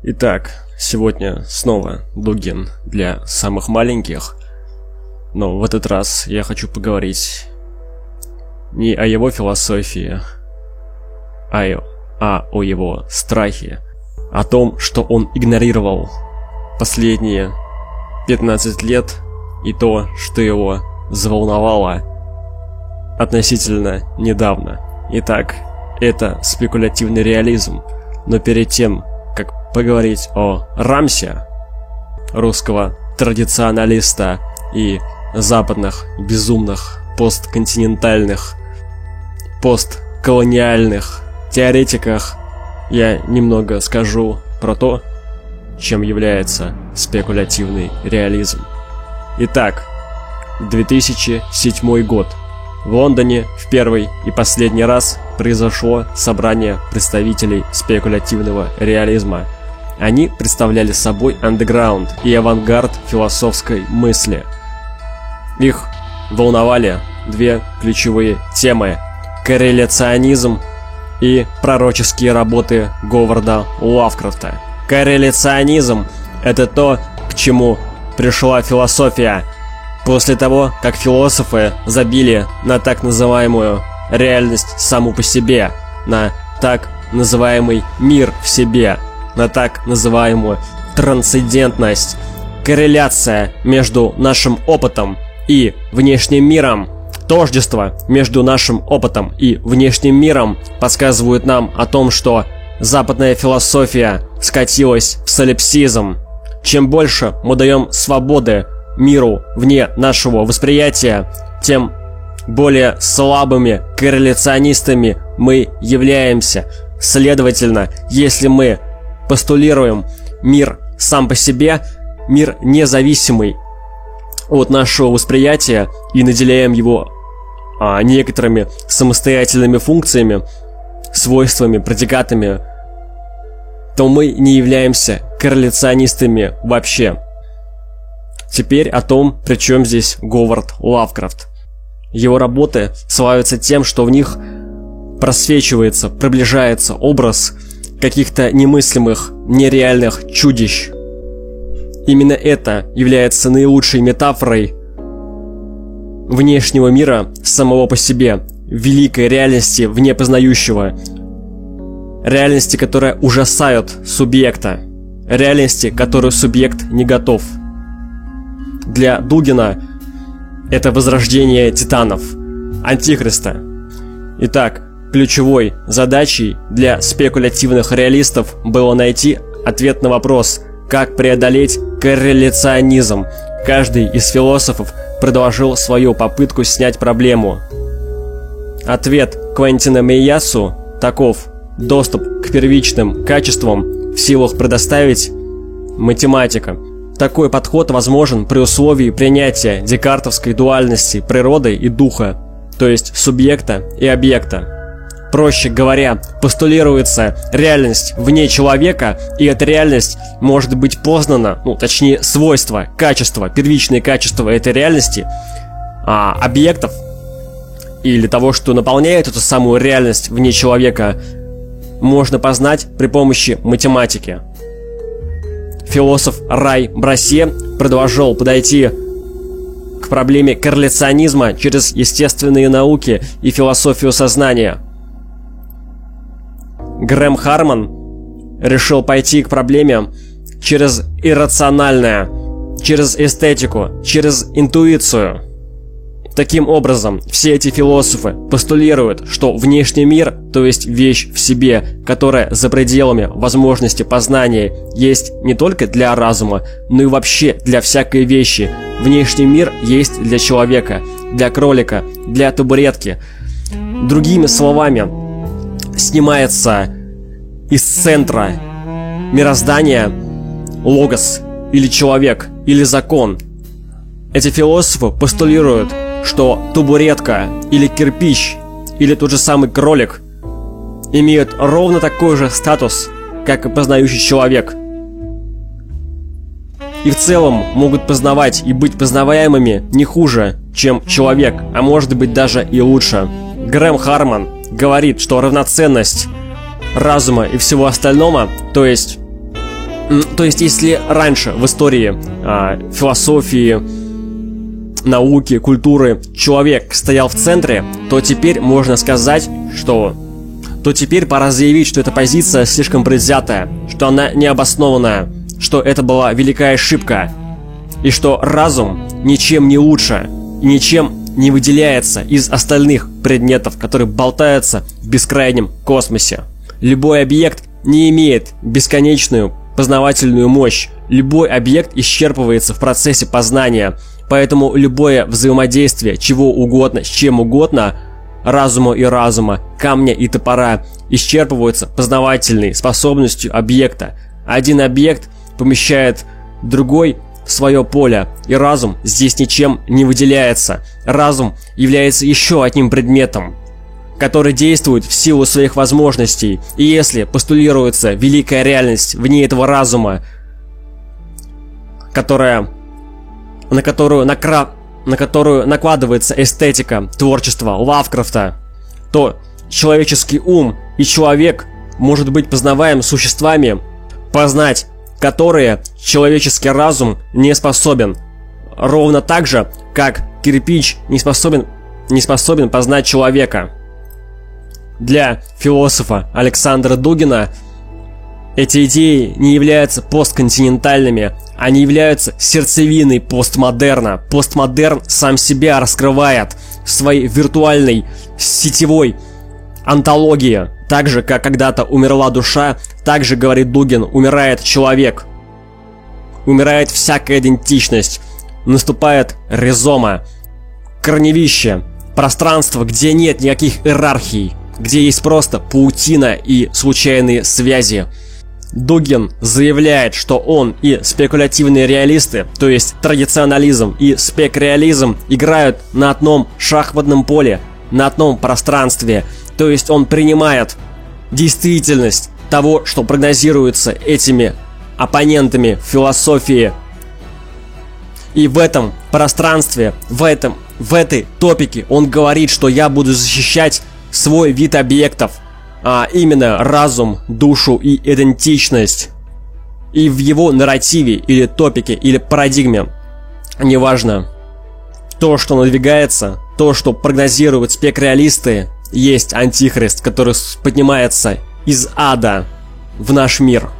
Итак, сегодня снова Дугин для самых маленьких. Но в этот раз я хочу поговорить не о его философии, а, а о его страхе. О том, что он игнорировал последние 15 лет и то, что его заволновало относительно недавно. Итак, это спекулятивный реализм. Но перед тем, поговорить о Рамсе, русского традиционалиста и западных безумных постконтинентальных постколониальных теоретиках, я немного скажу про то, чем является спекулятивный реализм. Итак, 2007 год. В Лондоне в первый и последний раз произошло собрание представителей спекулятивного реализма. Они представляли собой андеграунд и авангард философской мысли. Их волновали две ключевые темы – корреляционизм и пророческие работы Говарда Лавкрафта. Корреляционизм – это то, к чему пришла философия – После того, как философы забили на так называемую реальность саму по себе, на так называемый мир в себе, на так называемую трансцендентность, корреляция между нашим опытом и внешним миром, тождество между нашим опытом и внешним миром подсказывают нам о том, что западная философия скатилась в солипсизм. Чем больше мы даем свободы миру вне нашего восприятия, тем более слабыми корреляционистами мы являемся. Следовательно, если мы постулируем мир сам по себе, мир независимый от нашего восприятия и наделяем его а, некоторыми самостоятельными функциями, свойствами, предикатами, то мы не являемся корреляционистами вообще. Теперь о том, при чем здесь Говард Лавкрафт. Его работы славятся тем, что в них просвечивается, приближается образ каких-то немыслимых, нереальных чудищ. Именно это является наилучшей метафорой внешнего мира самого по себе, великой реальности вне познающего, реальности, которая ужасает субъекта, реальности, которую субъект не готов – для Дугина это возрождение титанов, антихриста. Итак, ключевой задачей для спекулятивных реалистов было найти ответ на вопрос, как преодолеть корреляционизм. Каждый из философов предложил свою попытку снять проблему. Ответ Квентина Мейясу таков. Доступ к первичным качествам в силах предоставить математика – такой подход возможен при условии принятия декартовской дуальности природы и духа, то есть субъекта и объекта. Проще говоря, постулируется реальность вне человека, и эта реальность может быть познана, ну, точнее, свойства, качества, первичные качества этой реальности, а объектов или того, что наполняет эту самую реальность вне человека, можно познать при помощи математики философ Рай Брасе предложил подойти к проблеме корреляционизма через естественные науки и философию сознания. Грэм Харман решил пойти к проблеме через иррациональное, через эстетику, через интуицию – Таким образом, все эти философы постулируют, что внешний мир, то есть вещь в себе, которая за пределами возможности познания, есть не только для разума, но и вообще для всякой вещи. Внешний мир есть для человека, для кролика, для табуретки. Другими словами, снимается из центра мироздания логос или человек или закон. Эти философы постулируют, что табуретка или кирпич или тот же самый кролик имеют ровно такой же статус, как и познающий человек. И в целом могут познавать и быть познаваемыми не хуже, чем человек, а может быть даже и лучше. Грэм Харман говорит, что равноценность разума и всего остального, то есть То есть, если раньше в истории э, философии, науки, культуры человек стоял в центре, то теперь можно сказать, что то теперь пора заявить, что эта позиция слишком предвзятая, что она необоснованная, что это была великая ошибка, и что разум ничем не лучше ничем не выделяется из остальных предметов, которые болтаются в бескрайнем космосе. Любой объект не имеет бесконечную познавательную мощь. Любой объект исчерпывается в процессе познания, поэтому любое взаимодействие чего угодно с чем угодно, разума и разума, камня и топора, исчерпывается познавательной способностью объекта. Один объект помещает другой свое поле, и разум здесь ничем не выделяется. Разум является еще одним предметом, который действует в силу своих возможностей, и если постулируется великая реальность вне этого разума, которая, на которую накра... на которую накладывается эстетика творчества Лавкрафта, то человеческий ум и человек может быть познаваем существами, познать которые человеческий разум не способен. Ровно так же, как кирпич не способен, не способен познать человека. Для философа Александра Дугина эти идеи не являются постконтинентальными, они являются сердцевиной постмодерна. Постмодерн сам себя раскрывает в своей виртуальной сетевой антологии. Так же, как когда-то умерла душа, так же, говорит Дугин, умирает человек. Умирает всякая идентичность. Наступает резома, корневище, пространство, где нет никаких иерархий где есть просто паутина и случайные связи. Дугин заявляет, что он и спекулятивные реалисты, то есть традиционализм и спекреализм, играют на одном шахматном поле, на одном пространстве, то есть он принимает действительность того, что прогнозируется этими оппонентами философии. И в этом пространстве, в этом, в этой топике он говорит, что я буду защищать свой вид объектов, а именно разум, душу и идентичность. И в его нарративе или топике или парадигме, неважно, то, что надвигается, то, что прогнозируют спекреалисты, есть антихрист, который поднимается из ада в наш мир –